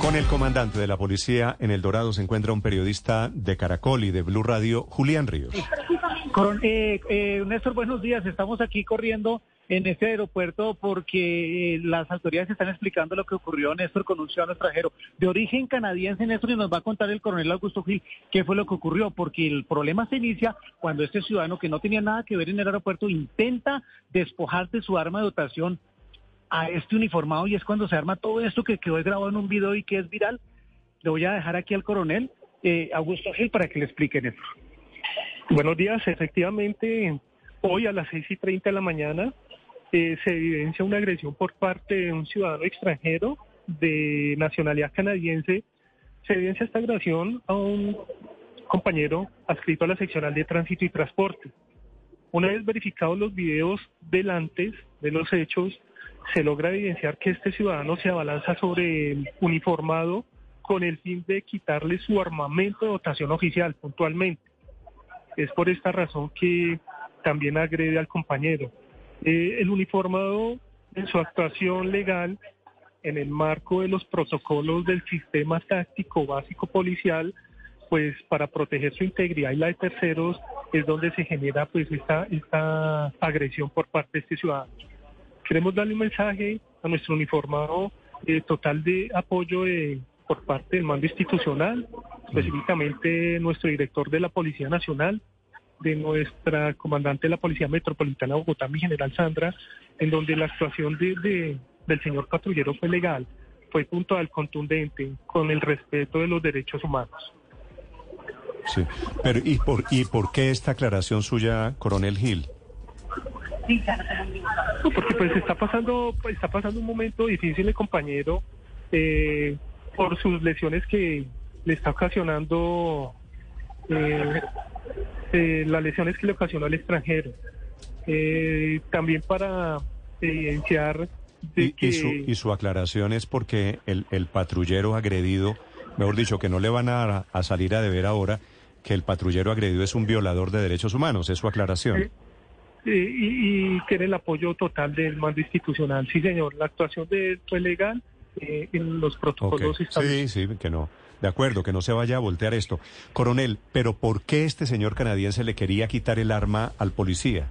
Con el comandante de la policía en El Dorado se encuentra un periodista de Caracol y de Blue Radio, Julián Ríos. Eh, eh, Néstor, buenos días. Estamos aquí corriendo en este aeropuerto porque eh, las autoridades están explicando lo que ocurrió, Néstor, con un ciudadano extranjero de origen canadiense, Néstor, y nos va a contar el coronel Augusto Gil qué fue lo que ocurrió, porque el problema se inicia cuando este ciudadano que no tenía nada que ver en el aeropuerto intenta despojar de su arma de dotación a este uniformado y es cuando se arma todo esto que quedó grabado en un video y que es viral. Le voy a dejar aquí al coronel eh, Augusto Gil para que le explique, Néstor. Buenos días, efectivamente, hoy a las 6 y 30 de la mañana eh, se evidencia una agresión por parte de un ciudadano extranjero de nacionalidad canadiense. Se evidencia esta agresión a un compañero adscrito a la seccional de tránsito y transporte. Una vez verificados los videos del antes de los hechos, se logra evidenciar que este ciudadano se abalanza sobre el uniformado con el fin de quitarle su armamento de dotación oficial puntualmente. Es por esta razón que también agrede al compañero. Eh, el uniformado en su actuación legal, en el marco de los protocolos del sistema táctico básico policial, pues para proteger su integridad y la de terceros es donde se genera pues esta, esta agresión por parte de este ciudadano. Queremos darle un mensaje a nuestro uniformado eh, total de apoyo de- por parte del mando institucional, específicamente nuestro director de la Policía Nacional, de nuestra comandante de la Policía Metropolitana de Bogotá, mi general Sandra, en donde la actuación de- de- del señor patrullero fue legal, fue puntual, contundente, con el respeto de los derechos humanos. Sí. Pero, ¿y por, ¿y por qué esta aclaración suya, coronel Gil? No, porque pues está pasando, pues, está pasando un momento difícil el compañero eh, por sus lesiones que le está ocasionando eh, eh, las lesiones que le ocasionó el extranjero. Eh, también para evidenciar de Y, que y su, y su aclaración es porque el, el patrullero agredido, mejor dicho, que no le van a, a salir a deber ahora, que el patrullero agredido es un violador de derechos humanos, es su aclaración. Y, y quiere el apoyo total del mando institucional. Sí, señor, la actuación de él fue legal eh, en los protocolos establecidos. Sí, sí, que no. De acuerdo, que no se vaya a voltear esto. Coronel, pero ¿por qué este señor canadiense le quería quitar el arma al policía?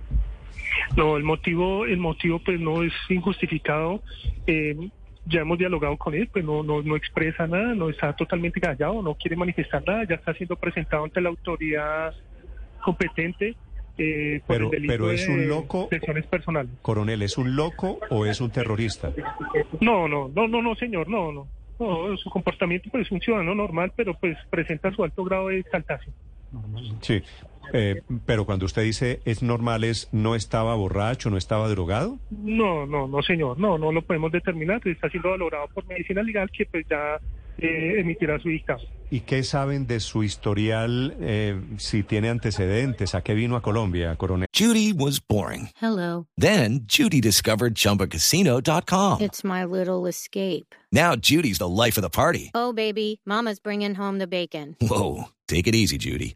No, el motivo, el motivo pues no es injustificado. Eh, ya hemos dialogado con él, pues no, no, no expresa nada, no está totalmente callado, no quiere manifestar nada, ya está siendo presentado ante la autoridad competente eh, por Pero- el delito pero es de un loco- lesiones personales. Coronel, ¿es un loco o es un terrorista? No, no, no, no, no, señor, no, no. No, su comportamiento pues es un ciudadano normal, pero pues presenta su alto grado de exaltación. Sí, eh, pero cuando usted dice es normal, es no estaba borracho, no estaba drogado. No, no, no, señor, no, no lo podemos determinar, está siendo valorado por medicina legal que pues ya eh, emitirá su dictamen. ¿Y qué saben de su historial, eh, si tiene antecedentes? ¿A qué vino a Colombia, coronel? Judy was boring. Hello. Then Judy discovered ChumbaCasino.com. It's my little escape. Now Judy's the life of the party. Oh, baby, Mama's bringing home the bacon. Whoa, take it easy, Judy.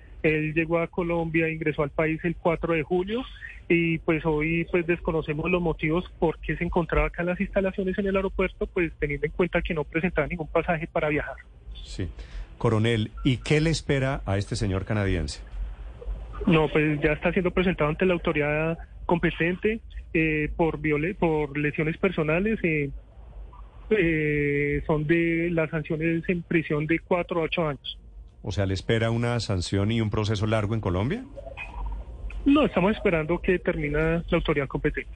Él llegó a Colombia, ingresó al país el 4 de julio y pues hoy pues desconocemos los motivos por qué se encontraba acá en las instalaciones en el aeropuerto, pues teniendo en cuenta que no presentaba ningún pasaje para viajar. Sí. Coronel, ¿y qué le espera a este señor canadiense? No, pues ya está siendo presentado ante la autoridad competente eh, por viole- por lesiones personales. eh, eh, son de las sanciones en prisión de 4 a 8 años. O sea, ¿le espera una sanción y un proceso largo en Colombia? No, estamos esperando que termine la autoridad competente.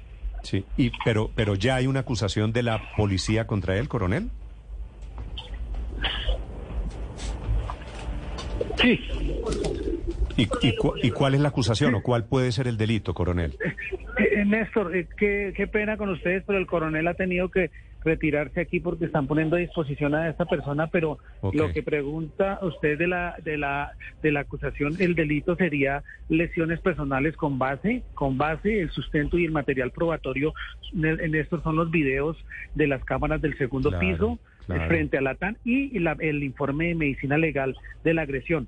Sí, y, pero, pero ya hay una acusación de la policía contra él, coronel. Sí, ¿Y, y, cu- y cuál es la acusación o cuál puede ser el delito, coronel? Eh, Néstor, eh, qué, qué pena con ustedes, pero el coronel ha tenido que retirarse aquí porque están poniendo a disposición a esta persona, pero lo que pregunta usted de la de la de la acusación, el delito sería lesiones personales con base, con base el sustento y el material probatorio. En, estos son los videos de las cámaras del segundo Claro, piso claro. frente a la TAN y la- el informe de medicina legal de la agresión.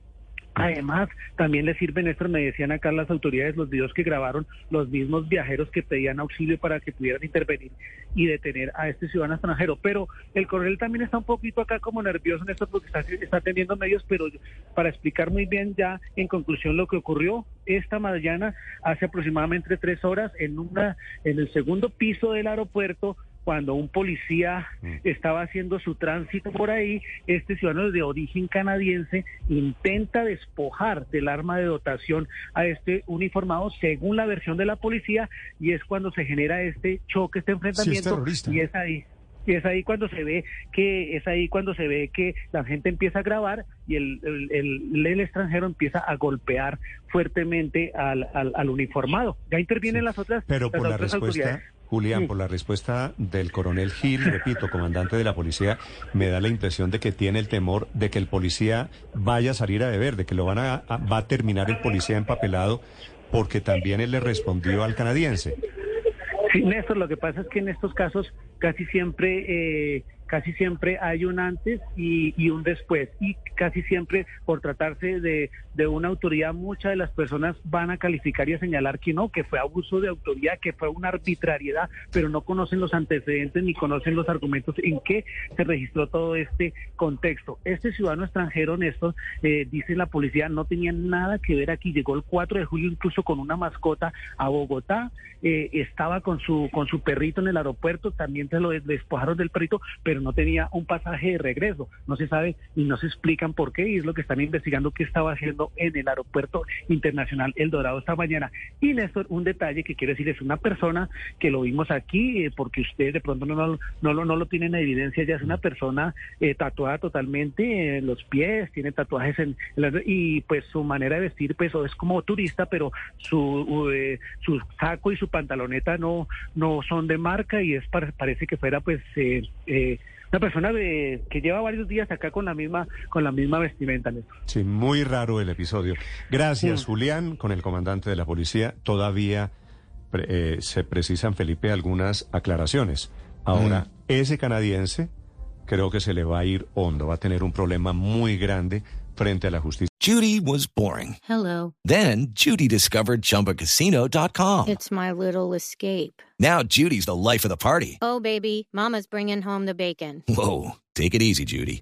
Además, también le sirven, Néstor, me decían acá las autoridades, los videos que grabaron los mismos viajeros que pedían auxilio para que pudieran intervenir y detener a este ciudadano extranjero. Pero el coronel también está un poquito acá como nervioso, Néstor, porque está, está atendiendo medios, pero para explicar muy bien ya en conclusión lo que ocurrió esta mañana, hace aproximadamente tres horas, en, una, en el segundo piso del aeropuerto, cuando un policía estaba haciendo su tránsito por ahí, este ciudadano de origen canadiense intenta despojar del arma de dotación a este uniformado según la versión de la policía y es cuando se genera este choque, este enfrentamiento terrorista. y es ahí y es ahí cuando se ve que es ahí cuando se ve que la gente empieza a grabar y el, el, el- el extranjero empieza a golpear fuertemente al, al, al uniformado. Ya intervienen las otras, Pero las por la respuesta. Julián, Sí. por la respuesta del coronel Gil, repito, comandante de la policía, me da la impresión de que tiene el temor de que el policía vaya a salir a deber, de que lo van a, a- va a terminar el policía empapelado, porque también él le respondió al canadiense. Sí, Néstor, lo que pasa es que en estos casos casi siempre, eh, casi siempre hay un antes y, y un después. Y casi siempre, por tratarse de, una autoridad, muchas de las personas van a calificar y a señalar que no, que fue abuso de autoridad, que fue una arbitrariedad, pero no conocen los antecedentes ni conocen los argumentos en que se registró todo este contexto. Este ciudadano extranjero, Néstor, eh, dice la policía, no tenía nada que ver aquí. Llegó el 4 de julio incluso con una mascota a Bogotá, eh, estaba con su con su perrito en el aeropuerto, también se lo des- despojaron del perrito, pero no tenía un pasaje de regreso. No se sabe y no se explican por qué, y es lo que están investigando qué estaba haciendo en el aeropuerto internacional El Dorado esta mañana. Y Néstor, un detalle que quiero decir, es una persona que lo vimos aquí, eh, porque ustedes de pronto no, no, no, lo- no lo tienen en evidencia, ya es una persona eh, tatuada totalmente en los pies, tiene tatuajes en, en la- y pues su manera de vestir pues es como turista, pero su eh, su saco y su pantaloneta no no son de marca y es par- parece que fuera pues eh, eh, una persona de, que lleva varios días acá con la misma con la misma vestimenta. Néstor. Sí, muy raro el episodio. Gracias, Sí. Julián, con el comandante de la policía. Todavía eh, se precisan, Felipe, algunas aclaraciones. Ahora, ese canadiense creo que se le va a ir hondo, va a tener un problema muy grande frente a la justicia. Judy was boring. Hello. Then Judy discovered ChumbaCasino.com. It's my little escape. Now Judy's the life of the party. Oh, baby, Mama's bringing home the bacon. Whoa, take it easy, Judy.